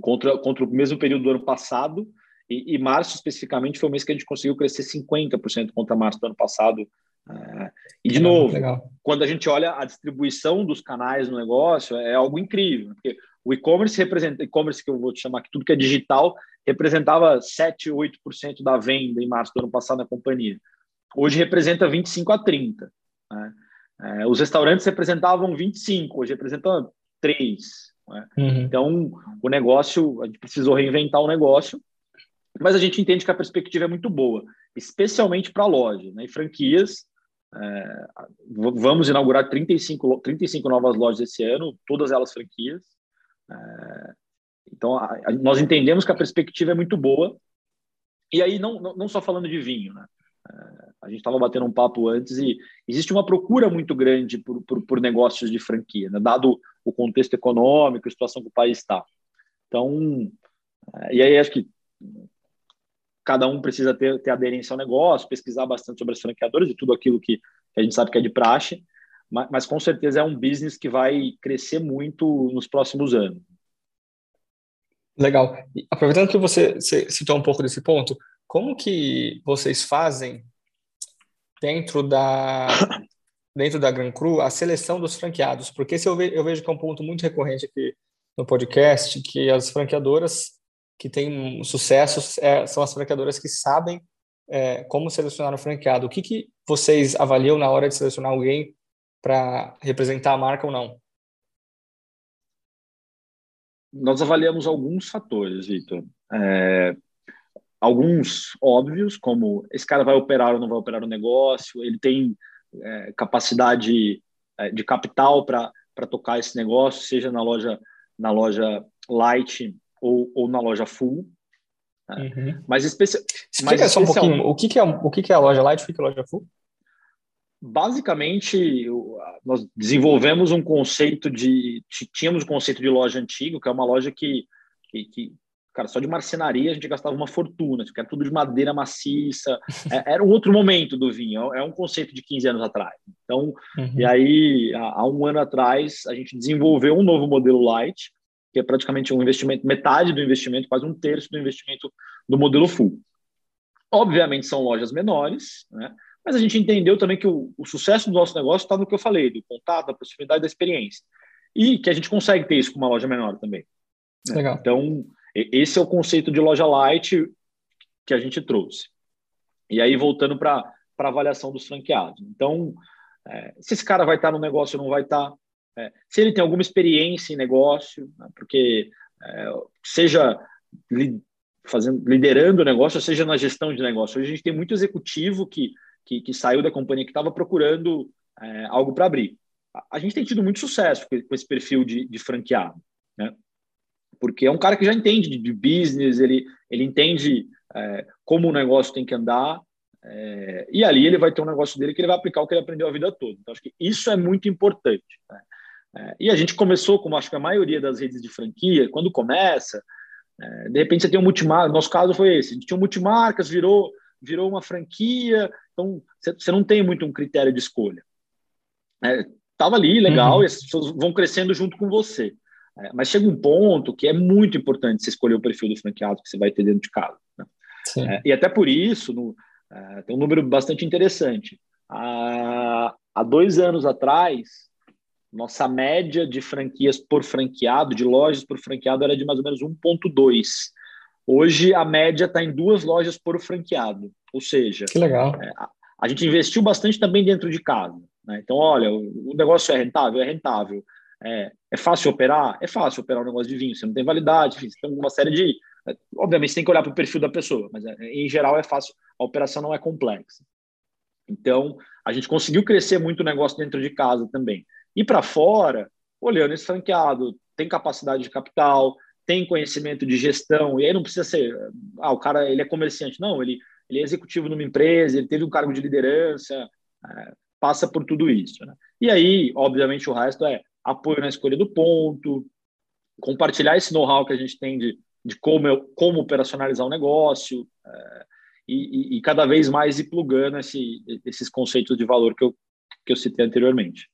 S2: contra, contra o mesmo período do ano passado, e, e, março especificamente foi o mês que a gente conseguiu crescer 50% contra março do ano passado. É, e de novo, legal. quando a gente olha a distribuição dos canais no negócio, é algo incrível, porque o e-commerce representa, e-commerce que eu vou te chamar aqui, tudo que é digital, representava 7, 8% da venda em março do ano passado na companhia. Hoje representa 25 a 30. Né? É, os restaurantes representavam 25, hoje representam 3. Né? Uhum. Então, o negócio, a gente precisou reinventar o negócio, mas a gente entende que a perspectiva é muito boa, especialmente para loja. Né? E franquias, é, vamos inaugurar 35, 35 novas lojas esse ano, todas elas franquias. É, então, a, a, nós entendemos que a perspectiva é muito boa. E aí, não, não, não só falando de vinho, né? É, a gente estava batendo um papo antes e existe uma procura muito grande por, por, por negócios de franquia, né? dado o contexto econômico, a situação que o país está. Então, é, e aí acho que cada um precisa ter, ter aderência ao negócio, pesquisar bastante sobre as franqueadoras e tudo aquilo que, a gente sabe que é de praxe, mas, mas, com certeza é um business que vai crescer muito nos próximos anos.
S1: Legal. E aproveitando que você, você citou um pouco desse ponto, como que vocês fazem dentro da dentro da Gran Cru a seleção dos franqueados? Porque se eu, ve, eu vejo que é um ponto muito recorrente aqui no podcast que as franqueadoras que têm sucesso é, são as franqueadoras que sabem é, como selecionar o franqueado. O que, que vocês avaliam na hora de selecionar alguém para representar a marca ou não?
S2: Nós avaliamos alguns fatores, Vitor. É, alguns óbvios, como esse cara vai operar ou não vai operar o negócio, ele tem é, capacidade é, de capital para tocar esse negócio, seja na loja na loja light ou, ou na loja full.
S1: Né? Uhum. Mas, especi Explica mas só um pouquinho, o que, que, é, o que, que é a loja light e o que, é a loja full?
S2: basicamente nós desenvolvemos um conceito de tínhamos um conceito de loja antigo que é uma loja que, que, que cara só de marcenaria a gente gastava uma fortuna que era tudo de madeira maciça é, era um outro momento do vinho é um conceito de 15 anos atrás então uhum. e aí há, há um ano atrás a gente desenvolveu um novo modelo light que é praticamente um investimento metade do investimento quase um terço do investimento do modelo full obviamente são lojas menores né mas a gente entendeu também que o, o sucesso do nosso negócio está no que eu falei, do contato, da proximidade, da experiência. E que a gente consegue ter isso com uma loja menor também. Né? Legal. Então, esse é o conceito de loja light que a gente trouxe. E aí, voltando para a avaliação dos franqueados. Então, é, se esse cara vai estar no negócio ou não vai estar, é, se ele tem alguma experiência em negócio, né, porque é, seja li, fazendo, liderando o negócio, seja na gestão de negócio. Hoje a gente tem muito executivo que que, que saiu da companhia que estava procurando é, algo para abrir. A, a, gente tem tido muito sucesso com, com esse perfil de, de, franqueado, né? Porque é um cara que já entende de, de business, ele, ele entende é, como o negócio tem que andar, é, e ali ele vai ter um negócio dele que ele vai aplicar o que ele aprendeu a vida toda. Então, acho que isso é muito importante. Né? É, e a gente começou, como acho que a maioria das redes de franquia, quando começa, é, de repente você tem um multimarca, nosso caso foi esse, a gente tinha um multimarcas, virou, virou uma franquia, então, você não tem muito um critério de escolha. É, tava ali, legal, uhum. e as pessoas vão crescendo junto com você. É, mas chega um ponto que é muito importante você escolher o perfil do franqueado que você vai ter dentro de casa. Né? É, e até por isso, no, é, tem um número bastante interessante. Há, há dois anos atrás, nossa média de franquias por franqueado, de lojas por franqueado, era de mais ou menos 1,2. Hoje, a média está em duas lojas por franqueado. Ou seja,
S1: que legal.
S2: É, a, gente investiu bastante também dentro de casa. Né? Então, olha, o, o, negócio é rentável? É rentável. É, é fácil operar? É fácil operar um negócio de vinho. Você não tem validade, enfim, você tem uma série de. Obviamente, você tem que olhar para o perfil da pessoa, mas é, em geral é fácil. A operação não é complexa. Então, a gente conseguiu crescer muito o negócio dentro de casa também. E para fora, olhando esse franqueado, tem capacidade de capital, tem conhecimento de gestão, e aí não precisa ser, ah, o cara ele é comerciante, não, ele ele é executivo numa empresa, ele teve um cargo de liderança, é, passa por tudo isso. Né? E aí, obviamente, o resto é apoio na escolha do ponto, compartilhar esse know-how que a gente tem de, de como, como operacionalizar o um negócio é, e, e, e, cada vez mais ir plugando esse, esses conceitos de valor que eu, que eu citei anteriormente.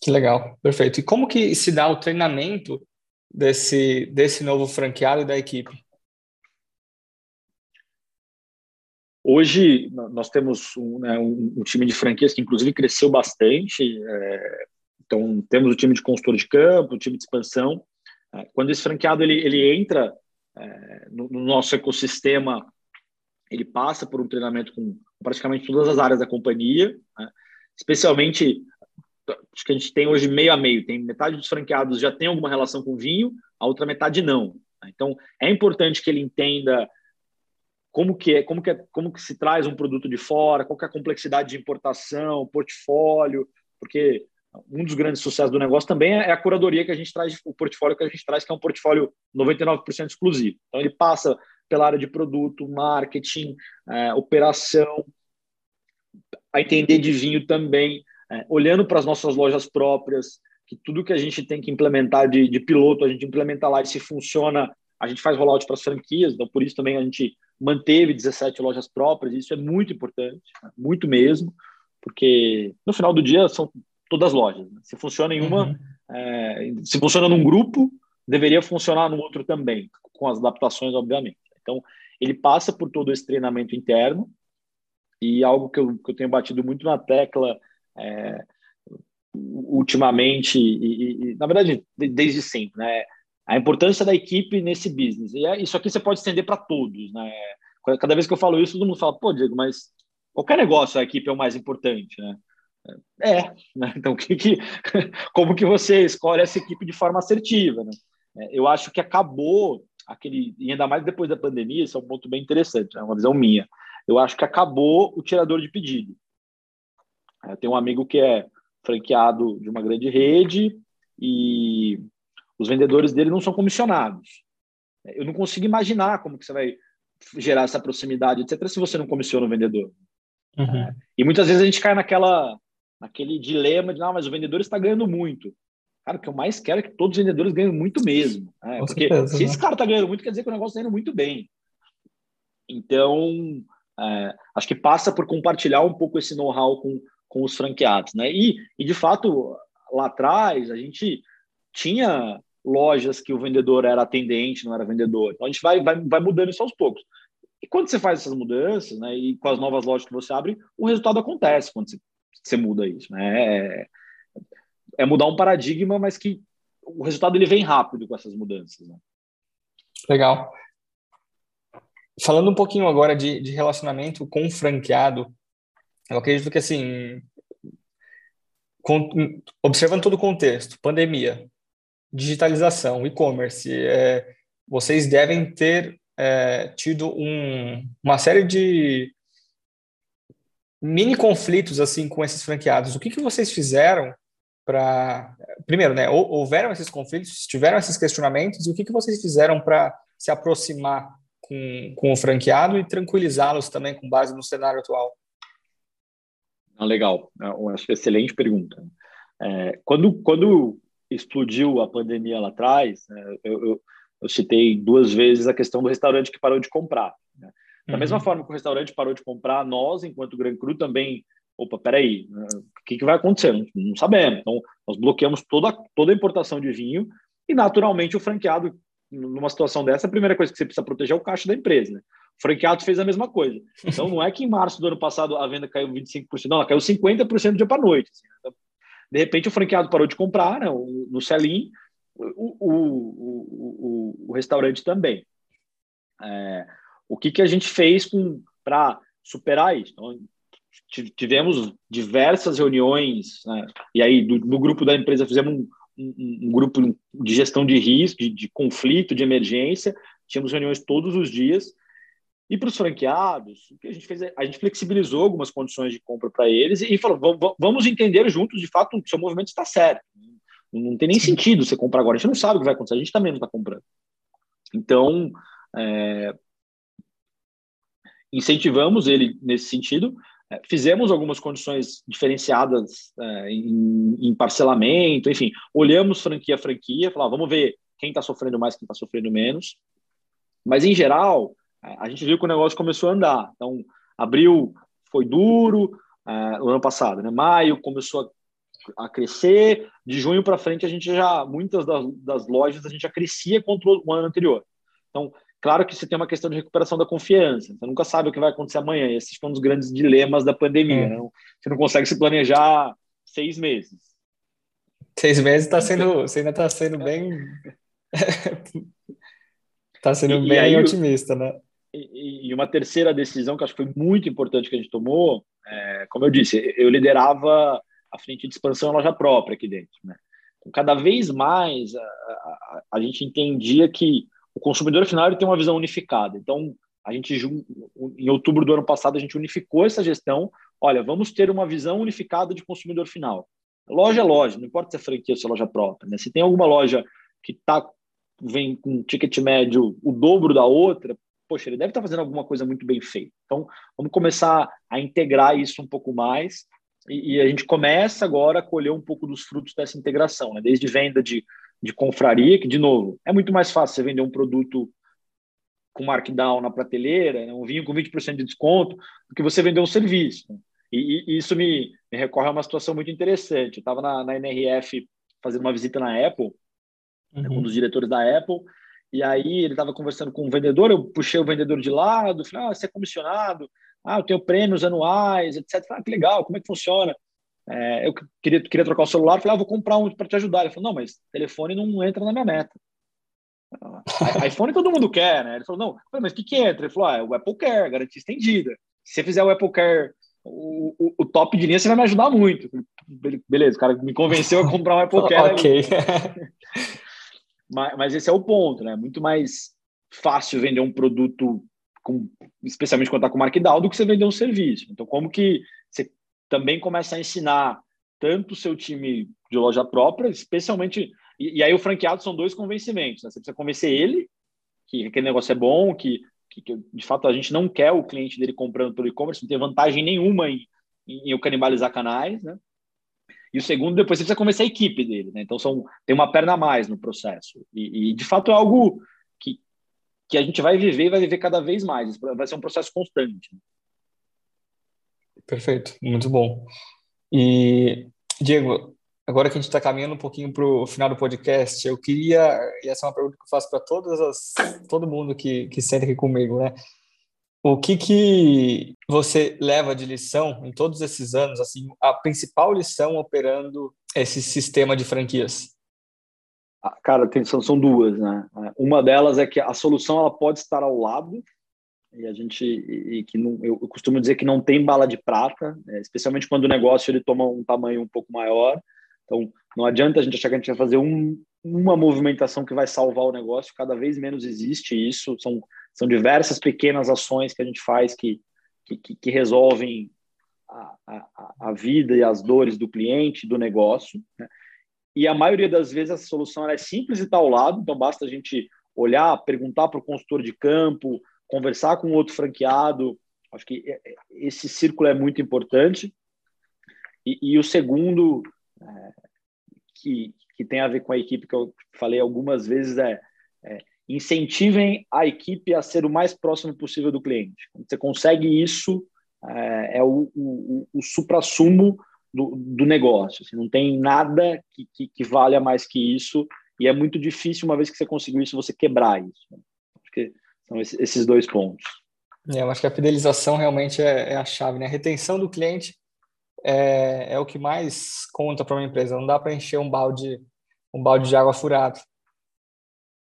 S1: Que legal, perfeito. E como que se dá o treinamento desse, desse novo franqueado e da equipe?
S2: Hoje nós temos um, né, um, time de franquias que inclusive cresceu bastante. É, então temos o time de consultor de campo, o time de expansão. É, quando esse franqueado ele, ele entra é, no, no, nosso ecossistema, ele passa por um treinamento com praticamente todas as áreas da companhia, né? especialmente acho que a gente tem hoje meio a meio. Tem metade dos franqueados já tem alguma relação com vinho, a outra metade não. Então é importante que ele entenda como que é, como que é, como que se traz um produto de fora, qual que é a complexidade de importação, portfólio, porque um dos grandes sucessos do negócio também é a curadoria que a gente traz, o portfólio que a gente traz, que é um portfólio 99% exclusivo. Então ele passa pela área de produto, marketing, é, operação, a entender de vinho também, é, olhando para as nossas lojas próprias, que tudo que a gente tem que implementar de, de piloto, a gente implementa lá e se funciona, a gente faz rollout para as franquias, então por isso também a gente manteve 17 lojas próprias, isso é muito importante, muito mesmo, porque no final do dia são todas lojas. Né? Se funciona em uma, uhum. é, se funciona num grupo, deveria funcionar no outro também, com as adaptações, obviamente. Então, ele passa por todo esse treinamento interno e algo que eu, que eu tenho batido muito na tecla é, ultimamente, e, e, na verdade, desde sempre, né? a importância da equipe nesse business. E é, isso aqui você pode estender para todos. Né? Cada vez que eu falo isso, todo mundo fala, pô, Diego, mas qualquer negócio a equipe é o mais importante. Né? É, né? então que, que, como que você escolhe essa equipe de forma assertiva? Né? É, eu acho que acabou aquele, e ainda mais depois da pandemia, isso é um ponto bem interessante, é né? uma visão minha. Eu acho que acabou o tirador de pedido. Eu tenho um amigo que é franqueado de uma grande rede e os vendedores dele não são comissionados. Eu não consigo imaginar como que você vai gerar essa proximidade, etc., se você não comissiona o vendedor. Uhum. É, e muitas vezes a gente cai naquela, naquele dilema de, não, mas o vendedor está ganhando muito. Cara, o que eu mais quero é que todos os vendedores ganhem muito mesmo. Né? Porque certeza, se né? esse cara está ganhando muito, quer dizer que o negócio está indo muito bem. Então, é, acho que passa por compartilhar um pouco esse know-how com, com os franqueados. Né? E, e, de fato, lá atrás, a gente tinha lojas que o vendedor era atendente, não era vendedor. Então a gente vai, vai, vai mudando isso aos poucos. E quando você faz essas mudanças, né, e com as novas lojas que você abre, o resultado acontece quando você, você muda isso. Né? É, é, mudar um paradigma, mas que o resultado ele vem rápido com essas mudanças. Né?
S1: Legal. Falando um pouquinho agora de, de relacionamento com o franqueado, eu acredito que assim, com, observando todo o contexto, pandemia, digitalização, e-commerce, é, vocês devem ter é, tido um, uma série de mini conflitos assim com esses franqueados. O que, que vocês fizeram para primeiro, né? Houveram esses conflitos, tiveram esses questionamentos e o que, que vocês fizeram para se aproximar com, com o franqueado e tranquilizá-los também com base no cenário atual?
S2: Ah, legal, é acho excelente pergunta. É, quando quando explodiu a pandemia lá atrás, né, eu, eu, eu, citei duas vezes a questão do restaurante que parou de comprar. Né? Da uhum. mesma forma que o restaurante parou de comprar, nós, enquanto Gran Cru, também, opa, peraí, né, o que, que vai acontecer? Não, não sabemos. Então, nós bloqueamos toda, toda a importação de vinho e, naturalmente, o franqueado, numa situação dessa, a primeira coisa que você precisa proteger é o caixa da empresa. Né? Franqueado fez a mesma coisa. Então, não é que em março do ano passado a venda caiu 25%, não, ela caiu 50% do dia para noite. Assim. Então, de repente, o franqueado parou de comprar né, no Celim, o, o, o, o, restaurante também. É, o que, que a gente fez para superar isso? Então, tivemos diversas reuniões, né, e aí do, grupo da empresa fizemos um, um, um grupo de gestão de risco, de, de conflito, de emergência, tínhamos reuniões todos os dias, e para os franqueados, o que a gente fez é, a gente flexibilizou algumas condições de compra para eles e falou: vamos entender juntos, de fato, que seu movimento está certo. Não tem nem sentido você comprar agora. A gente não sabe o que vai acontecer, a gente também não está comprando. Então, é, incentivamos ele nesse sentido. É, fizemos algumas condições diferenciadas é, em, em, parcelamento, enfim, olhamos franquia a franquia, falamos, vamos ver quem está sofrendo mais, quem está sofrendo menos. Mas, em geral, a gente viu que o negócio começou a andar. Então, abril foi duro, uh, o ano passado, né? Maio começou a, a crescer, de junho para frente a gente já, muitas das, das, lojas a gente já crescia contra o ano anterior. Então, claro que você tem uma questão de recuperação da confiança, você nunca sabe o que vai acontecer amanhã, esse é um dos grandes dilemas da pandemia, é. né? Você não consegue se planejar seis meses.
S1: Seis meses está sendo, você ainda está sendo bem... Está sendo e, bem e aí, otimista, né?
S2: E, uma terceira decisão que acho que foi muito importante que a gente tomou, é, como eu disse, eu liderava a frente de expansão loja própria aqui dentro. Né? Então, cada vez mais a, a, a, gente entendia que o consumidor final tem uma visão unificada. Então, a gente, em outubro do ano passado, a gente unificou essa gestão. Olha, vamos ter uma visão unificada de consumidor final. Loja é loja, não importa se é franquia ou se é loja própria. Né? Se tem alguma loja que tá, vem com um ticket médio o dobro da outra, poxa, ele deve estar fazendo alguma coisa muito bem feita. Então, vamos começar a integrar isso um pouco mais e, e a gente começa agora a colher um pouco dos frutos dessa integração, né? desde venda de, de confraria, que, de novo, é muito mais fácil você vender um produto com markdown na prateleira, né? um vinho com 20% de desconto, do que você vender um serviço. Né? E, e, isso me, me, recorre a uma situação muito interessante. Eu estava na, na, NRF fazendo uma visita na Apple, uhum. um dos diretores da Apple, e aí ele estava conversando com o vendedor, eu puxei o vendedor de lado, falei, ah, você é comissionado, ah, eu tenho prêmios anuais, etc. Ah, que legal, como é que funciona? É, eu queria, queria trocar o celular, falei, ah, vou comprar um para te ajudar. Ele falou, não, mas telefone não entra na minha meta. iPhone todo mundo quer, né? Ele falou, não, mas o que, que entra? Ele falou, ah, é o Apple Care, garantia estendida. Se você fizer o Apple Care, o, o, o, top de linha, você vai me ajudar muito. Beleza, o cara me convenceu a comprar um Apple Care. ok. Mas, mas esse é o ponto, né? Muito mais fácil vender um produto, com, especialmente quando está com markdown, do que você vender um serviço. Então, como que você também começa a ensinar tanto o seu time de loja própria, especialmente. E, e aí, o franqueado são dois convencimentos. Né? Você precisa convencer ele que aquele negócio é bom, que, que, que, de fato a gente não quer o cliente dele comprando pelo e-commerce, não tem vantagem nenhuma em, em, eu canibalizar canais, né? E o segundo, depois você precisa convencer a equipe dele, né? Então são, tem uma perna a mais no processo. E, e, de fato é algo que, que a gente vai viver e vai viver cada vez mais. Vai ser um processo constante.
S1: Perfeito, muito bom. E, Diego, agora que a gente está caminhando um pouquinho para o final do podcast, eu queria, e essa é uma pergunta que eu faço para todas as, todo mundo que, que senta aqui comigo, né? O que que você leva de lição em todos esses anos, assim, a principal lição operando esse sistema de franquias?
S2: Ah, cara, tem, são, são duas, né? Uma delas é que a solução ela pode estar ao lado e a gente e que não, eu costumo dizer que não tem bala de prata, né? especialmente quando o negócio ele toma um tamanho um pouco maior. Então, não adianta a gente achar que a gente vai fazer um, uma movimentação que vai salvar o negócio. Cada vez menos existe isso. São são diversas pequenas ações que a gente faz que, que, que resolvem a, a, a, vida e as dores do cliente, do negócio. Né? E a maioria das vezes a solução é simples e está ao lado, então basta a gente olhar, perguntar para o consultor de campo, conversar com outro franqueado. Acho que é, é, esse círculo é muito importante. E, e o segundo, é, que, que tem a ver com a equipe que eu falei algumas vezes, é, é incentivem a equipe a ser o mais próximo possível do cliente. Quando você consegue isso, é, é o, o, o supra-sumo do, do, negócio. Assim, não tem nada que, que, que, valha mais que isso, e é muito difícil, uma vez que você conseguiu isso, você quebrar isso. Acho que são esses dois pontos.
S1: É, eu acho que a fidelização realmente é, é a chave, né? A retenção do cliente é, é o que mais conta para uma empresa. Não dá para encher um balde, um balde de água furado.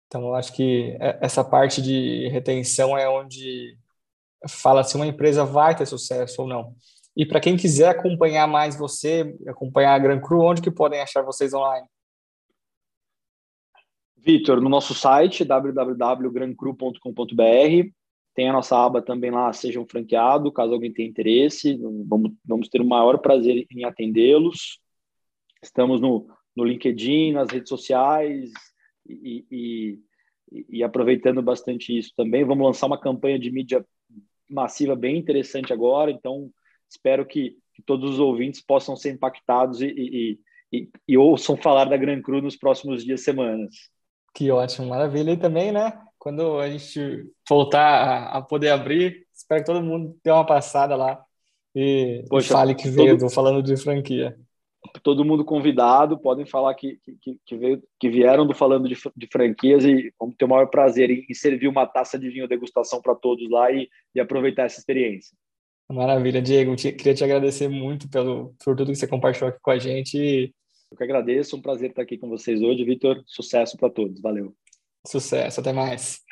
S1: Então, eu acho que é, essa parte de retenção é onde fala se uma empresa vai ter sucesso ou não. E para quem quiser acompanhar mais você, acompanhar a Gran Cru, onde que podem achar vocês online?
S2: Vitor, no nosso site www.grancru.com.br tem a nossa aba também lá, seja um franqueado, caso alguém tenha interesse, vamos, vamos ter o maior prazer em atendê-los. Estamos no, no LinkedIn, nas redes sociais, e, e, e, aproveitando bastante isso também. Vamos lançar uma campanha de mídia massiva bem interessante agora, então espero que, que todos os ouvintes possam ser impactados e, e, e, ouçam falar da Gran Cru nos próximos dias, semanas.
S1: Que ótimo, maravilha. E também, né, quando a gente voltar a, poder abrir, espero que todo mundo dê uma passada lá e, Poxa, fale que veio todo... falando de franquia.
S2: Todo mundo convidado, podem falar que, que, que, veio, que vieram do falando de, de, franquias e vamos ter o maior prazer em, em servir uma taça de vinho degustação para todos lá e, e aproveitar essa experiência.
S1: Maravilha, Diego. Te, queria te agradecer muito pelo, por tudo que você compartilhou aqui com a gente.
S2: Eu que agradeço, um prazer estar aqui com vocês hoje, Vitor. Sucesso para todos. Valeu.
S1: Sucesso, até mais.